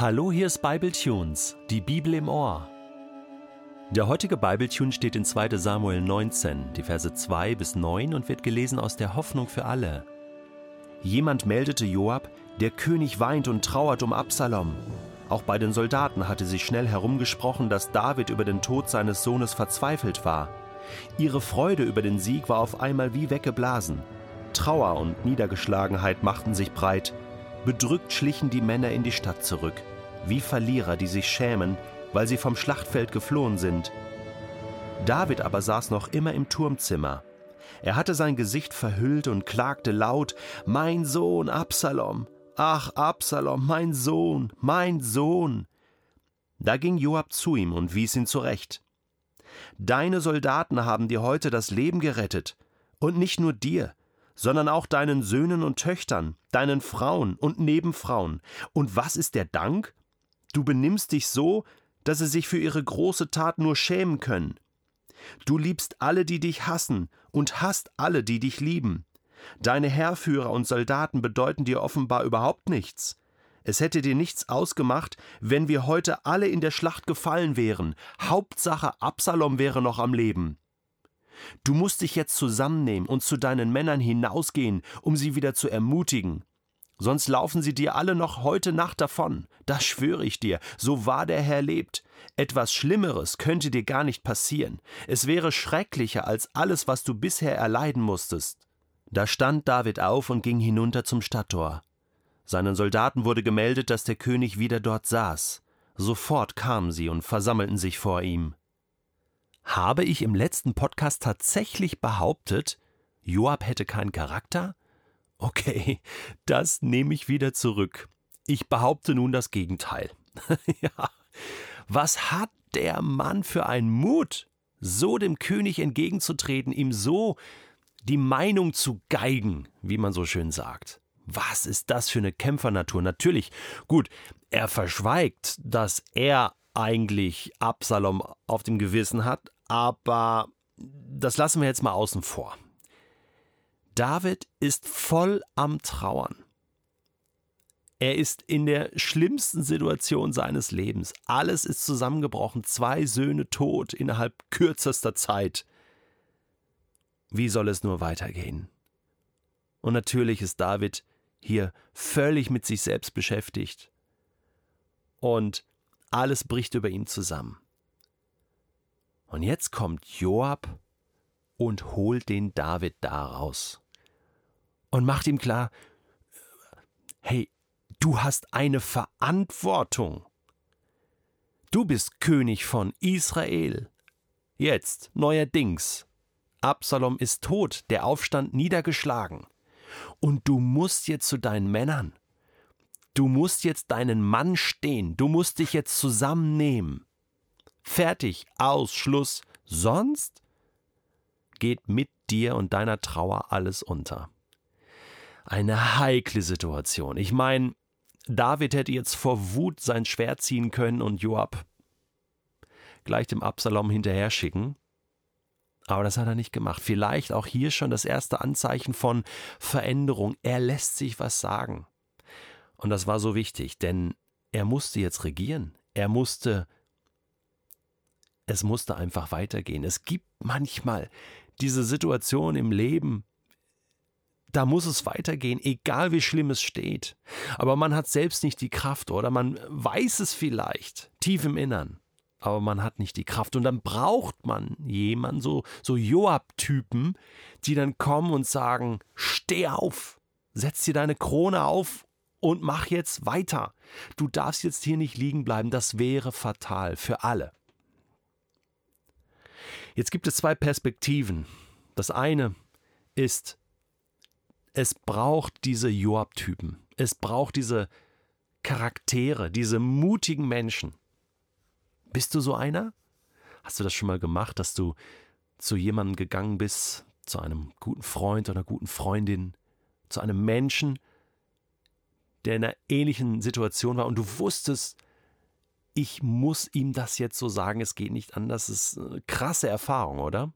Hallo, hier ist Bible Tunes, die Bibel im Ohr. Der heutige Bibletune steht in 2. Samuel 19, die Verse 2 bis 9 und wird gelesen aus der Hoffnung für alle. Jemand meldete Joab, der König weint und trauert um Absalom. Auch bei den Soldaten hatte sich schnell herumgesprochen, dass David über den Tod seines Sohnes verzweifelt war. Ihre Freude über den Sieg war auf einmal wie weggeblasen. Trauer und Niedergeschlagenheit machten sich breit. Bedrückt schlichen die Männer in die Stadt zurück, wie Verlierer, die sich schämen, weil sie vom Schlachtfeld geflohen sind. David aber saß noch immer im Turmzimmer. Er hatte sein Gesicht verhüllt und klagte laut Mein Sohn Absalom. Ach, Absalom, mein Sohn, mein Sohn. Da ging Joab zu ihm und wies ihn zurecht. Deine Soldaten haben dir heute das Leben gerettet, und nicht nur dir, sondern auch deinen Söhnen und Töchtern, deinen Frauen und Nebenfrauen. Und was ist der Dank? Du benimmst dich so, dass sie sich für ihre große Tat nur schämen können. Du liebst alle, die dich hassen, und hasst alle, die dich lieben. Deine Heerführer und Soldaten bedeuten dir offenbar überhaupt nichts. Es hätte dir nichts ausgemacht, wenn wir heute alle in der Schlacht gefallen wären. Hauptsache Absalom wäre noch am Leben. Du musst dich jetzt zusammennehmen und zu deinen Männern hinausgehen, um sie wieder zu ermutigen. Sonst laufen sie dir alle noch heute Nacht davon. Das schwöre ich dir, so wahr der Herr lebt. Etwas Schlimmeres könnte dir gar nicht passieren. Es wäre schrecklicher als alles, was du bisher erleiden musstest. Da stand David auf und ging hinunter zum Stadttor. Seinen Soldaten wurde gemeldet, dass der König wieder dort saß. Sofort kamen sie und versammelten sich vor ihm. Habe ich im letzten Podcast tatsächlich behauptet, Joab hätte keinen Charakter? Okay, das nehme ich wieder zurück. Ich behaupte nun das Gegenteil. ja, was hat der Mann für einen Mut, so dem König entgegenzutreten, ihm so die Meinung zu geigen, wie man so schön sagt. Was ist das für eine Kämpfernatur? Natürlich, gut, er verschweigt, dass er eigentlich Absalom auf dem Gewissen hat, aber das lassen wir jetzt mal außen vor. David ist voll am Trauern. Er ist in der schlimmsten Situation seines Lebens. Alles ist zusammengebrochen, zwei Söhne tot innerhalb kürzester Zeit. Wie soll es nur weitergehen? Und natürlich ist David hier völlig mit sich selbst beschäftigt. Und alles bricht über ihm zusammen. Und jetzt kommt Joab und holt den David da raus und macht ihm klar, hey, du hast eine Verantwortung. Du bist König von Israel. Jetzt, neuerdings. Absalom ist tot, der Aufstand niedergeschlagen. Und du musst jetzt zu deinen Männern. Du musst jetzt deinen Mann stehen. Du musst dich jetzt zusammennehmen. Fertig, aus, Schluss. Sonst geht mit dir und deiner Trauer alles unter. Eine heikle Situation. Ich meine, David hätte jetzt vor Wut sein Schwert ziehen können und Joab gleich dem Absalom hinterher schicken. Aber das hat er nicht gemacht. Vielleicht auch hier schon das erste Anzeichen von Veränderung. Er lässt sich was sagen. Und das war so wichtig, denn er musste jetzt regieren. Er musste es musste einfach weitergehen. Es gibt manchmal diese Situation im Leben, da muss es weitergehen, egal wie schlimm es steht. Aber man hat selbst nicht die Kraft oder man weiß es vielleicht tief im Innern, aber man hat nicht die Kraft. Und dann braucht man jemanden, so, so Joab-Typen, die dann kommen und sagen: Steh auf, setz dir deine Krone auf und mach jetzt weiter. Du darfst jetzt hier nicht liegen bleiben, das wäre fatal für alle. Jetzt gibt es zwei Perspektiven. Das eine ist, es braucht diese Joab-Typen. Es braucht diese Charaktere, diese mutigen Menschen. Bist du so einer? Hast du das schon mal gemacht, dass du zu jemandem gegangen bist, zu einem guten Freund oder guten Freundin, zu einem Menschen, der in einer ähnlichen Situation war und du wusstest, ich muss ihm das jetzt so sagen, es geht nicht anders. Das ist eine krasse Erfahrung, oder?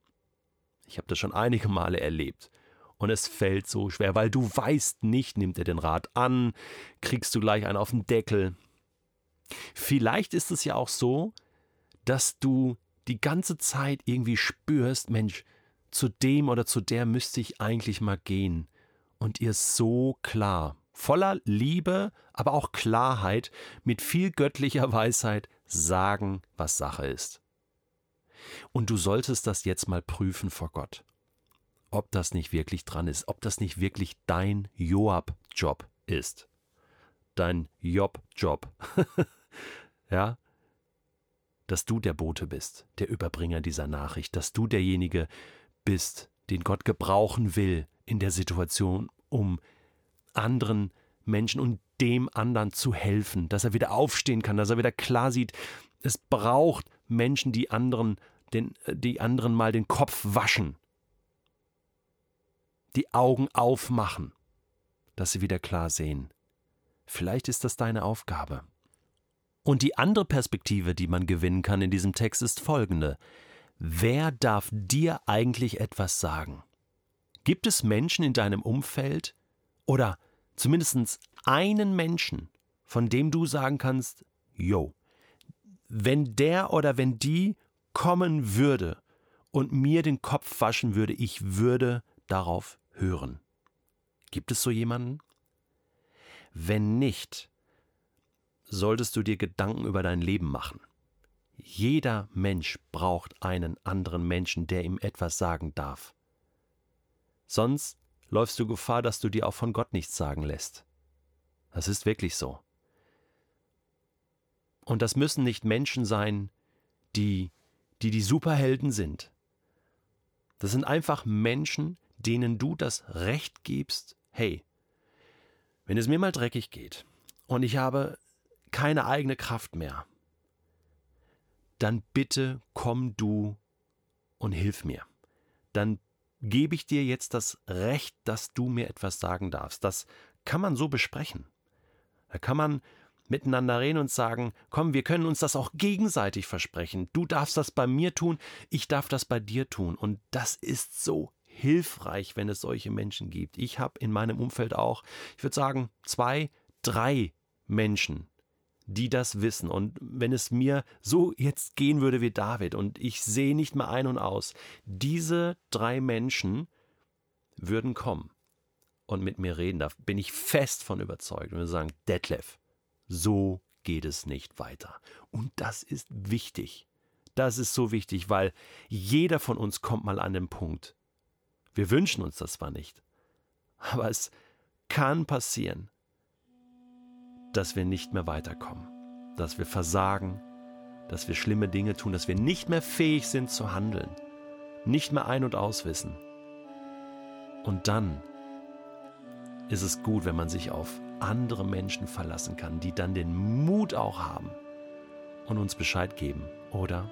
Ich habe das schon einige Male erlebt. Und es fällt so schwer, weil du weißt nicht, nimmt er den Rat an, kriegst du gleich einen auf den Deckel. Vielleicht ist es ja auch so, dass du die ganze Zeit irgendwie spürst, Mensch, zu dem oder zu der müsste ich eigentlich mal gehen. Und ihr so klar, voller Liebe, aber auch Klarheit, mit viel göttlicher Weisheit sagen, was Sache ist. Und du solltest das jetzt mal prüfen vor Gott, ob das nicht wirklich dran ist, ob das nicht wirklich dein Joab-Job ist. Dein Job-Job. ja? Dass du der Bote bist, der Überbringer dieser Nachricht, dass du derjenige bist, den Gott gebrauchen will in der Situation, um anderen Menschen und dem anderen zu helfen, dass er wieder aufstehen kann, dass er wieder klar sieht, es braucht Menschen, die anderen, den, die anderen mal den Kopf waschen, die Augen aufmachen, dass sie wieder klar sehen. Vielleicht ist das deine Aufgabe. Und die andere Perspektive, die man gewinnen kann in diesem Text, ist folgende. Wer darf dir eigentlich etwas sagen? Gibt es Menschen in deinem Umfeld oder zumindest einen Menschen, von dem du sagen kannst, yo, wenn der oder wenn die kommen würde und mir den Kopf waschen würde, ich würde darauf hören. Gibt es so jemanden? Wenn nicht, solltest du dir Gedanken über dein Leben machen. Jeder Mensch braucht einen anderen Menschen, der ihm etwas sagen darf. Sonst läufst du Gefahr, dass du dir auch von Gott nichts sagen lässt. Das ist wirklich so. Und das müssen nicht Menschen sein, die die, die Superhelden sind. Das sind einfach Menschen, denen du das Recht gibst, hey, wenn es mir mal dreckig geht und ich habe keine eigene Kraft mehr, dann bitte komm du und hilf mir. Dann gebe ich dir jetzt das Recht, dass du mir etwas sagen darfst. Das kann man so besprechen. Da kann man miteinander reden und sagen, komm, wir können uns das auch gegenseitig versprechen. Du darfst das bei mir tun, ich darf das bei dir tun. Und das ist so hilfreich, wenn es solche Menschen gibt. Ich habe in meinem Umfeld auch, ich würde sagen, zwei, drei Menschen, die das wissen. Und wenn es mir so jetzt gehen würde wie David und ich sehe nicht mehr ein und aus, diese drei Menschen würden kommen und mit mir reden. Da bin ich fest von überzeugt und sagen, Detlef, so geht es nicht weiter. Und das ist wichtig. Das ist so wichtig, weil jeder von uns kommt mal an den Punkt. Wir wünschen uns das zwar nicht, aber es kann passieren, dass wir nicht mehr weiterkommen, dass wir versagen, dass wir schlimme Dinge tun, dass wir nicht mehr fähig sind zu handeln, nicht mehr ein- und auswissen. Und dann ist es gut, wenn man sich auf andere Menschen verlassen kann, die dann den Mut auch haben und uns Bescheid geben, oder?